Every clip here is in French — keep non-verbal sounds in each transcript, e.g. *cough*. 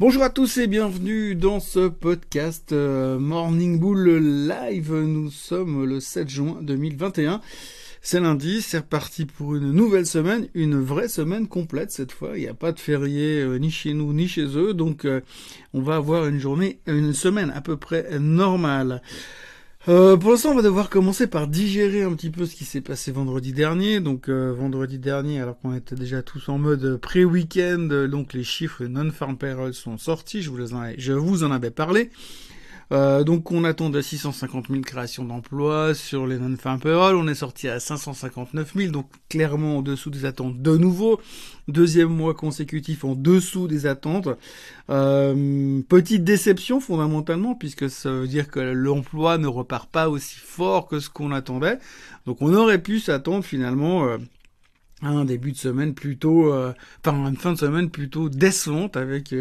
Bonjour à tous et bienvenue dans ce podcast euh, Morning Bull Live. Nous sommes le 7 juin 2021. C'est lundi, c'est reparti pour une nouvelle semaine, une vraie semaine complète cette fois. Il n'y a pas de férié euh, ni chez nous ni chez eux, donc euh, on va avoir une journée, une semaine à peu près normale. Euh, pour l'instant, on va devoir commencer par digérer un petit peu ce qui s'est passé vendredi dernier. Donc euh, vendredi dernier, alors qu'on était déjà tous en mode pré-week-end, donc les chiffres non-farm payroll sont sortis. Je vous, je vous en avais parlé. Euh, donc on attend de 650 000 créations d'emplois sur les non-farm payroll. On est sorti à 559 000, donc clairement en dessous des attentes de nouveau. Deuxième mois consécutif en dessous des attentes. Euh, petite déception fondamentalement, puisque ça veut dire que l'emploi ne repart pas aussi fort que ce qu'on attendait. Donc on aurait pu s'attendre finalement... Euh, un début de semaine plutôt, euh, enfin une fin de semaine plutôt décevante avec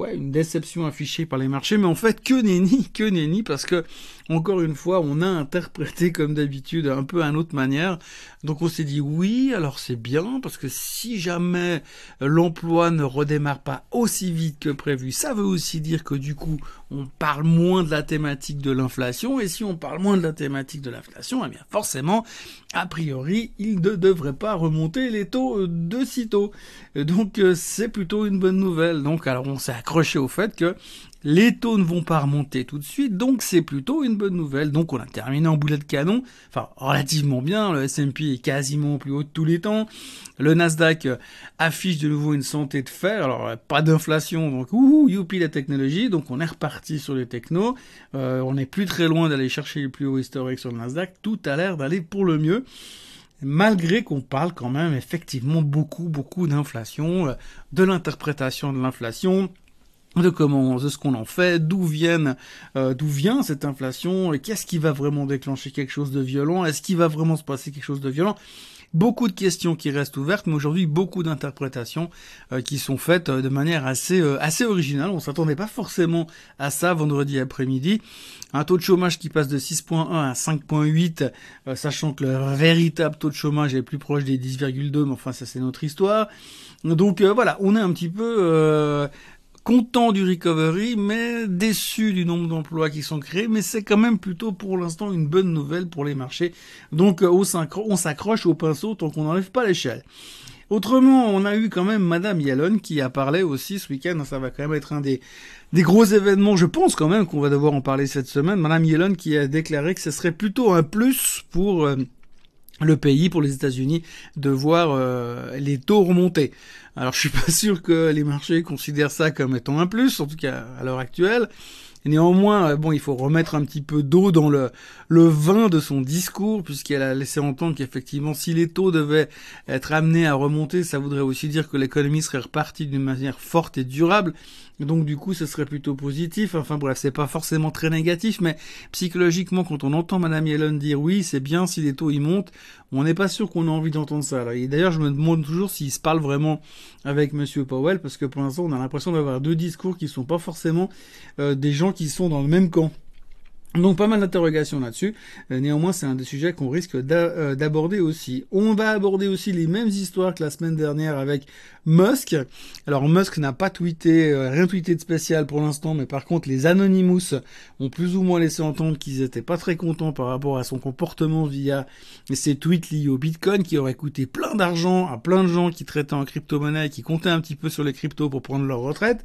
ouais, une déception affichée par les marchés, mais en fait, que nenni, *laughs* que nenni, parce que, encore une fois, on a interprété comme d'habitude un peu à une autre manière. Donc on s'est dit oui, alors c'est bien, parce que si jamais l'emploi ne redémarre pas aussi vite que prévu, ça veut aussi dire que du coup, on parle moins de la thématique de l'inflation, et si on parle moins de la thématique de l'inflation, eh bien forcément, a priori, il ne devrait pas remonter les taux de sitôt. Donc euh, c'est plutôt une bonne nouvelle. Donc alors on s'est accroché au fait que les taux ne vont pas remonter tout de suite, donc c'est plutôt une bonne nouvelle. Donc on a terminé en boulet de canon, enfin relativement bien, le S&P est quasiment au plus haut de tous les temps, le Nasdaq euh, affiche de nouveau une santé de fer, alors euh, pas d'inflation, donc ouh, youpi la technologie, donc on est reparti sur les technos, euh, on n'est plus très loin d'aller chercher les plus hauts historiques sur le Nasdaq, tout a l'air d'aller pour le mieux malgré qu'on parle quand même effectivement beaucoup, beaucoup d'inflation, de l'interprétation de l'inflation, de comment, de ce qu'on en fait, d'où viennent, euh, d'où vient cette inflation, et qu'est-ce qui va vraiment déclencher quelque chose de violent, est-ce qu'il va vraiment se passer quelque chose de violent? Beaucoup de questions qui restent ouvertes, mais aujourd'hui beaucoup d'interprétations euh, qui sont faites euh, de manière assez assez originale. On s'attendait pas forcément à ça vendredi après-midi. Un taux de chômage qui passe de 6.1 à 5.8, sachant que le véritable taux de chômage est plus proche des 10,2, mais enfin ça c'est notre histoire. Donc voilà, on est un petit peu content du recovery, mais déçu du nombre d'emplois qui sont créés, mais c'est quand même plutôt pour l'instant une bonne nouvelle pour les marchés. Donc euh, on s'accroche au pinceau tant qu'on n'enlève pas l'échelle. Autrement, on a eu quand même Madame Yellen qui a parlé aussi ce week-end. Ça va quand même être un des, des gros événements. Je pense quand même qu'on va devoir en parler cette semaine. Madame Yellen qui a déclaré que ce serait plutôt un plus pour euh, le pays, pour les États-Unis, de voir euh, les taux remonter. Alors je suis pas sûr que les marchés considèrent ça comme étant un plus, en tout cas à l'heure actuelle. néanmoins, euh, bon, il faut remettre un petit peu d'eau dans le, le vin de son discours, puisqu'elle a laissé entendre qu'effectivement, si les taux devaient être amenés à remonter, ça voudrait aussi dire que l'économie serait repartie d'une manière forte et durable. Donc du coup, ce serait plutôt positif. Enfin bref, c'est pas forcément très négatif, mais psychologiquement, quand on entend Madame Yellen dire oui, c'est bien si les taux y montent, on n'est pas sûr qu'on a envie d'entendre ça. Et d'ailleurs, je me demande toujours s'il se parle vraiment avec Monsieur Powell, parce que pour l'instant, on a l'impression d'avoir deux discours qui sont pas forcément euh, des gens qui sont dans le même camp. Donc pas mal d'interrogations là-dessus. Euh, néanmoins, c'est un des sujets qu'on risque euh, d'aborder aussi. On va aborder aussi les mêmes histoires que la semaine dernière avec Musk. Alors Musk n'a pas tweeté, euh, rien tweeté de spécial pour l'instant, mais par contre les Anonymous ont plus ou moins laissé entendre qu'ils étaient pas très contents par rapport à son comportement via ces tweets liés au Bitcoin qui auraient coûté plein d'argent à plein de gens qui traitaient en crypto-monnaie qui comptaient un petit peu sur les cryptos pour prendre leur retraite.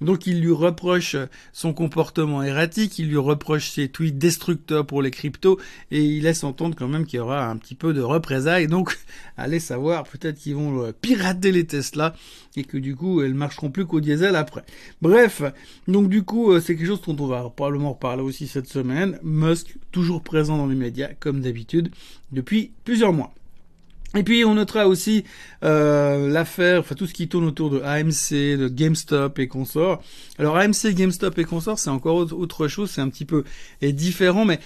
Donc il lui reproche son comportement erratique, il lui reproche ses tweets destructeurs pour les cryptos et il laisse entendre quand même qu'il y aura un petit peu de représailles. Donc *laughs* allez savoir, peut-être qu'ils vont euh, pirater les Tesla et que du coup elles marcheront plus qu'au diesel après. Bref, donc du coup euh, c'est quelque chose dont on va probablement reparler aussi cette semaine. Musk toujours présent dans les médias comme d'habitude depuis plusieurs mois. Et puis on notera aussi euh, l'affaire, enfin tout ce qui tourne autour de AMC, de GameStop et consorts. Alors AMC, GameStop et consorts, c'est encore autre chose, c'est un petit peu différent, mais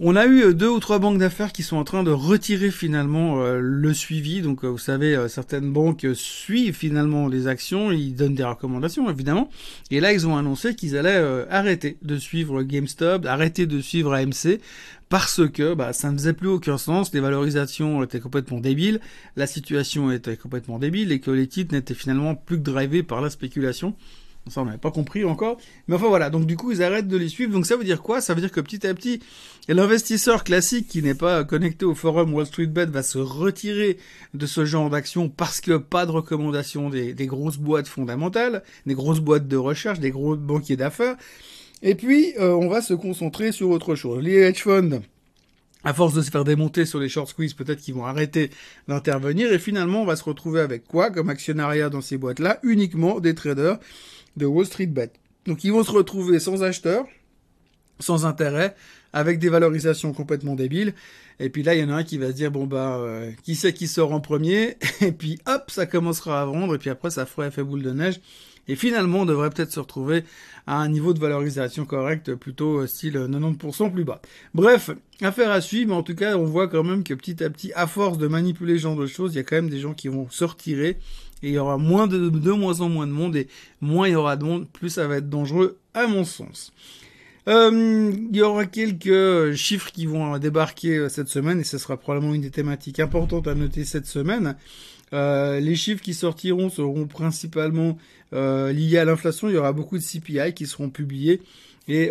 on a eu euh, deux ou trois banques d'affaires qui sont en train de retirer finalement euh, le suivi. Donc, euh, vous savez, certaines banques suivent finalement les actions, ils donnent des recommandations évidemment. Et là, ils ont annoncé qu'ils allaient arrêter de suivre GameStop, arrêter de suivre AMC, parce que bah, ça ne faisait plus aucun sens. Les valorisations étaient complètement débiles, la situation était complètement débile et que les titres n'étaient finalement plus que drivés par la spéculation. Ça, on n'avait pas compris encore. Mais enfin voilà, donc du coup, ils arrêtent de les suivre. Donc ça veut dire quoi? Ça veut dire que petit à petit, l'investisseur classique qui n'est pas connecté au forum Wall Street Bet va se retirer de ce genre d'action parce que pas de recommandation des, des grosses boîtes fondamentales, des grosses boîtes de recherche, des gros banquiers d'affaires. Et puis, euh, on va se concentrer sur autre chose. Les hedge funds, à force de se faire démonter sur les short squeeze, peut-être qu'ils vont arrêter d'intervenir. Et finalement, on va se retrouver avec quoi? Comme actionnariat dans ces boîtes-là Uniquement des traders de Wall Street Bet. Donc ils vont se retrouver sans acheteurs, sans intérêt, avec des valorisations complètement débiles. Et puis là, il y en a un qui va se dire, bon bah, euh, qui c'est qui sort en premier? *laughs* Et puis hop, ça commencera à vendre, et puis après, ça fera effet boule de neige. Et finalement, on devrait peut-être se retrouver à un niveau de valorisation correct, plutôt euh, style 90% plus bas. Bref, affaire à suivre, mais en tout cas, on voit quand même que petit à petit, à force de manipuler ce genre de choses, il y a quand même des gens qui vont se il y aura moins de, moins en moins de monde, et moins il y aura de monde, plus ça va être dangereux, à mon sens. Euh, il y aura quelques chiffres qui vont débarquer euh, cette semaine et ce sera probablement une des thématiques importantes à noter cette semaine. Euh, les chiffres qui sortiront seront principalement liés à l'inflation. Il y aura beaucoup de CPI qui seront publiés et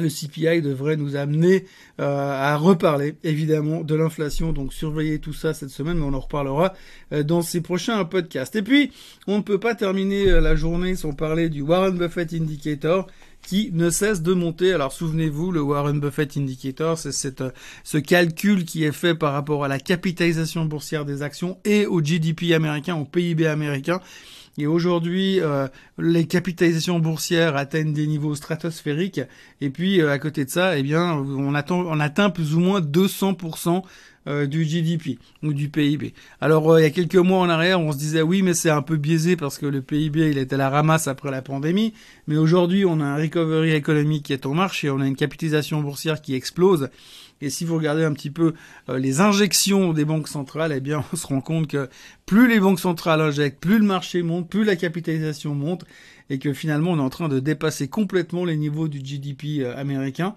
le CPI devrait nous amener à reparler évidemment de l'inflation. Donc surveillez tout ça cette semaine, mais on en reparlera dans ces prochains podcasts. Et puis, on ne peut pas terminer la journée sans parler du Warren Buffett Indicator qui ne cesse de monter. Alors souvenez-vous, le Warren Buffett Indicator, c'est euh, ce calcul qui est fait par rapport à la capitalisation boursière des actions et au GDP américain, au PIB américain. Et aujourd'hui, euh, les capitalisations boursières atteignent des niveaux stratosphériques. Et puis, euh, à côté de ça, eh bien, on, attend, on atteint plus ou moins 200% euh, du GDP ou du PIB. Alors euh, il y a quelques mois en arrière, on se disait oui, mais c'est un peu biaisé parce que le PIB il était à la ramasse après la pandémie. Mais aujourd'hui, on a un recovery économique qui est en marche et on a une capitalisation boursière qui explose. Et si vous regardez un petit peu euh, les injections des banques centrales, eh bien, *laughs* on se rend compte que plus les banques centrales injectent, plus le marché monte, plus la capitalisation monte, et que finalement, on est en train de dépasser complètement les niveaux du GDP américain.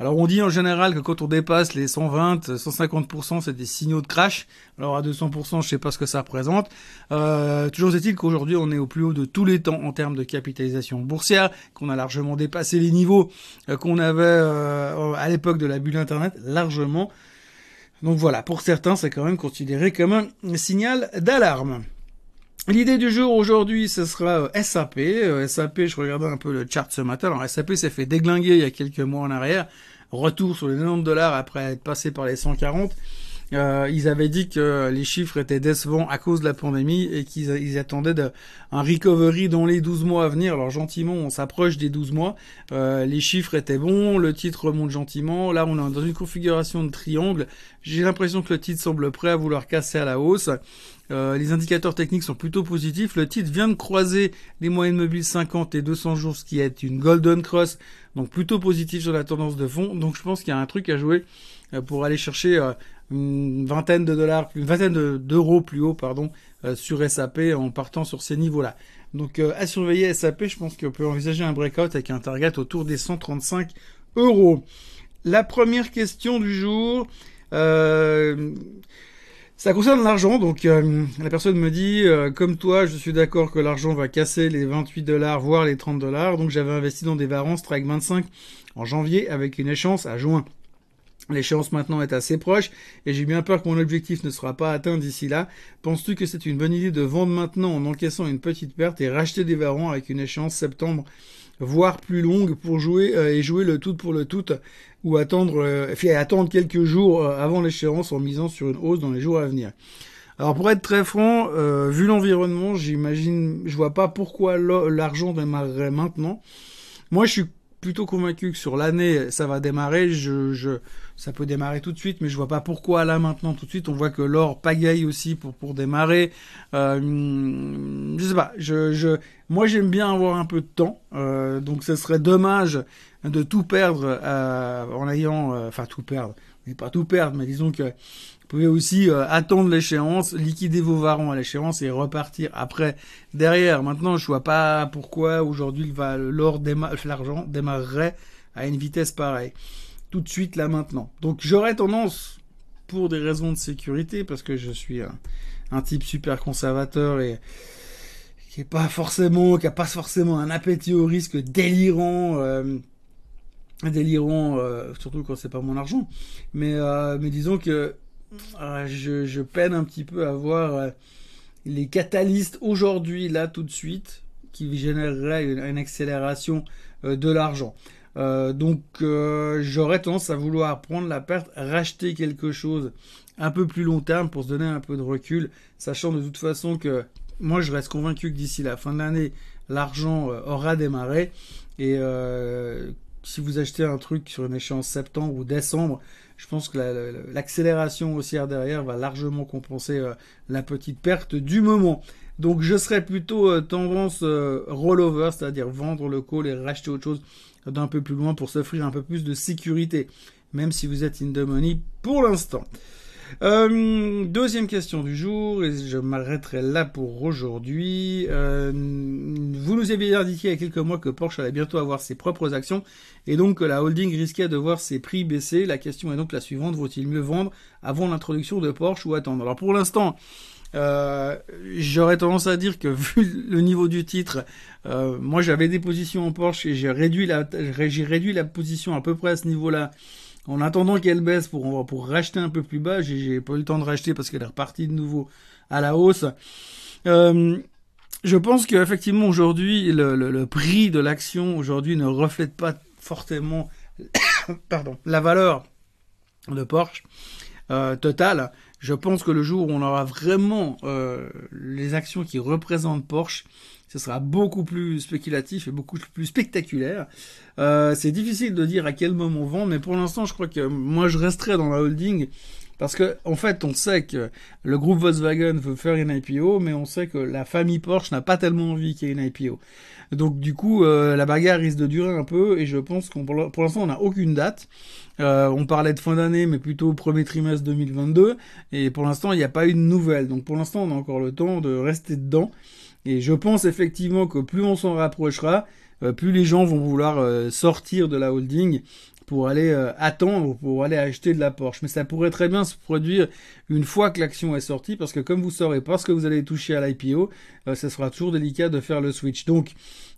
Alors on dit en général que quand on dépasse les 120, 150%, c'est des signaux de crash. Alors à 200%, je sais pas ce que ça représente. Euh, toujours est-il qu'aujourd'hui on est au plus haut de tous les temps en termes de capitalisation boursière, qu'on a largement dépassé les niveaux euh, qu'on avait euh, à l'époque de la bulle Internet, largement. Donc voilà, pour certains, c'est quand même considéré comme un signal d'alarme. L'idée du jour aujourd'hui, ce sera SAP. SAP, je regardais un peu le chart ce matin. Alors SAP s'est fait déglinguer il y a quelques mois en arrière. Retour sur les 90 dollars après être passé par les 140. Euh, ils avaient dit que les chiffres étaient décevants à cause de la pandémie et qu'ils attendaient un recovery dans les 12 mois à venir. Alors gentiment, on s'approche des 12 mois. Euh, les chiffres étaient bons, le titre remonte gentiment. Là, on est dans une configuration de triangle. J'ai l'impression que le titre semble prêt à vouloir casser à la hausse. Euh, les indicateurs techniques sont plutôt positifs. Le titre vient de croiser les moyennes mobiles 50 et 200 jours, ce qui est une golden cross, donc plutôt positif sur la tendance de fond. Donc je pense qu'il y a un truc à jouer pour aller chercher euh, une vingtaine de dollars, une vingtaine d'euros plus haut, pardon, sur SAP en partant sur ces niveaux-là. Donc à surveiller SAP, je pense qu'on peut envisager un breakout avec un target autour des 135 euros. La première question du jour. Euh, ça concerne l'argent, donc euh, la personne me dit, euh, comme toi, je suis d'accord que l'argent va casser les 28 dollars, voire les 30 dollars, donc j'avais investi dans des varans Strike 25 en janvier avec une échéance à juin. L'échéance maintenant est assez proche et j'ai bien peur que mon objectif ne sera pas atteint d'ici là. Penses-tu que c'est une bonne idée de vendre maintenant en encaissant une petite perte et racheter des varans avec une échéance septembre voire plus longue pour jouer euh, et jouer le tout pour le tout ou attendre euh, attendre quelques jours euh, avant l'échéance en misant sur une hausse dans les jours à venir? Alors pour être très franc, vu l'environnement, j'imagine, je vois pas pourquoi l'argent démarrerait maintenant. Moi, je suis plutôt convaincu que sur l'année, ça va démarrer. Je, ça peut démarrer tout de suite, mais je vois pas pourquoi là maintenant tout de suite. On voit que l'or pagaille aussi pour pour démarrer. Euh, je sais pas. Je, je, moi j'aime bien avoir un peu de temps, euh, donc ce serait dommage de tout perdre euh, en ayant, euh, enfin tout perdre. Mais pas tout perdre, mais disons que vous pouvez aussi euh, attendre l'échéance, liquider vos varons à l'échéance et repartir après derrière. Maintenant, je vois pas pourquoi aujourd'hui l'or l'argent démarrerait à une vitesse pareille. Tout de suite là maintenant. Donc j'aurais tendance, pour des raisons de sécurité, parce que je suis un, type super conservateur et qui est pas forcément, qui a pas forcément un appétit au risque délirant, euh, délirant, euh, surtout quand c'est pas mon argent. Mais, euh, mais disons que je, peine un petit peu à voir les catalystes aujourd'hui, là, tout de suite, qui généreraient une accélération de l'argent. Donc j'aurais tendance à vouloir prendre la perte, racheter quelque chose un peu plus long terme pour se donner un peu de recul, sachant de toute façon que moi, je reste convaincu que d'ici la fin de l'année, l'argent euh, aura démarré. Et euh, si vous achetez un truc sur une échéance septembre ou décembre, je pense que l'accélération haussière derrière va largement compenser euh, la petite perte du moment. Donc je serais plutôt tendance rollover, c'est-à-dire vendre le call et racheter autre chose d'un peu plus loin pour s'offrir un peu plus de sécurité, même si vous êtes in the money pour l'instant. Euh, deuxième question du jour, et je m'arrêterai là pour aujourd'hui. Euh, vous nous aviez indiqué il y a quelques mois que Porsche allait bientôt avoir ses propres actions, et donc que la holding risquait de voir ses prix baisser. La question est donc la suivante, vaut-il mieux vendre avant l'introduction de Porsche ou attendre? Alors pour l'instant, euh, j'aurais tendance à dire que vu le niveau du titre, euh, moi j'avais des positions en Porsche et j'ai réduit la, j'ai réduit la position à peu près à ce niveau-là en attendant qu'elle baisse pour, pour racheter un peu plus bas, j'ai pas eu le temps de racheter parce qu'elle est repartie de nouveau à la hausse. Euh, je pense qu'effectivement aujourd'hui, le, le, prix de l'action aujourd'hui ne reflète pas fortement *coughs* pardon, la valeur de Porsche euh, totale. Je pense que le jour où on aura vraiment euh, les actions qui représentent Porsche, ce sera beaucoup plus spéculatif et beaucoup plus spectaculaire. Euh, c'est difficile de dire à quel moment on vend, mais pour l'instant, je crois que moi, je resterai dans la holding parce que, en fait, on sait que le groupe Volkswagen veut faire une IPO, mais on sait que la famille Porsche n'a pas tellement envie qu'il y ait une IPO. Donc, du coup, euh, la bagarre risque de durer un peu, et je pense qu'on, pour l'instant, on n'a aucune date. Euh, on parlait de fin d'année, mais plutôt premier trimestre 2022, et pour l'instant, il n'y a pas eu de nouvelles. Donc, pour l'instant, on a encore le temps de rester dedans. Et je pense effectivement que plus on s'en rapprochera, euh, plus les gens vont vouloir sortir de la holding pour aller euh, attendre, pour aller acheter de la Porsche. Mais ça pourrait très bien se produire une fois que l'action est sortie, parce que comme vous saurez pas ce que vous allez toucher à l'IPO, ça sera toujours délicat de faire le switch. Donc,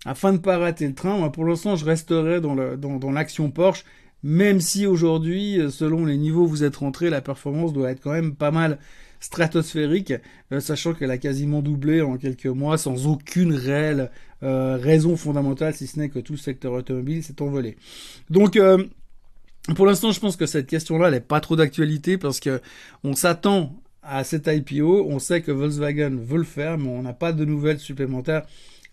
afin de ne pas rater le train, moi, pour l'instant, je resterai dans l'action dans, Porsche, même si aujourd'hui, selon les niveaux où vous êtes rentré, la performance doit être quand même pas mal stratosphérique, euh, sachant qu'elle a quasiment doublé en quelques mois sans aucune réelle euh, raison fondamentale, si ce n'est que tout le secteur automobile s'est envolé. Donc euh, pour l'instant, je pense que cette question-là, n'est pas trop d'actualité parce que on s'attend à cette IPO. On sait que Volkswagen veut le faire, mais on n'a pas de nouvelles supplémentaires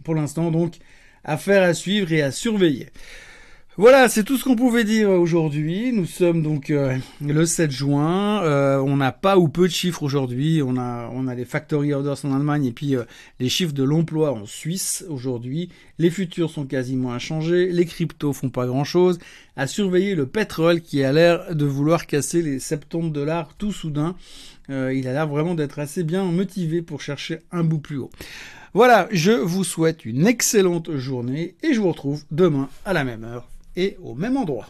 pour l'instant. Donc, affaire à suivre et à surveiller. Voilà, c'est tout ce qu'on pouvait dire aujourd'hui. Nous sommes donc euh, le 7 juin. Euh, on n'a pas ou peu de chiffres aujourd'hui. On a on a les factory orders en Allemagne et puis euh, les chiffres de l'emploi en Suisse aujourd'hui. Les futurs sont quasiment inchangés. Les cryptos font pas grand chose. À surveiller le pétrole qui a l'air de vouloir casser les 70 dollars tout soudain. Il a l'air vraiment d'être assez bien motivé pour chercher un bout plus haut. Voilà, je vous souhaite une excellente journée et je vous retrouve demain à la même heure et au même endroit.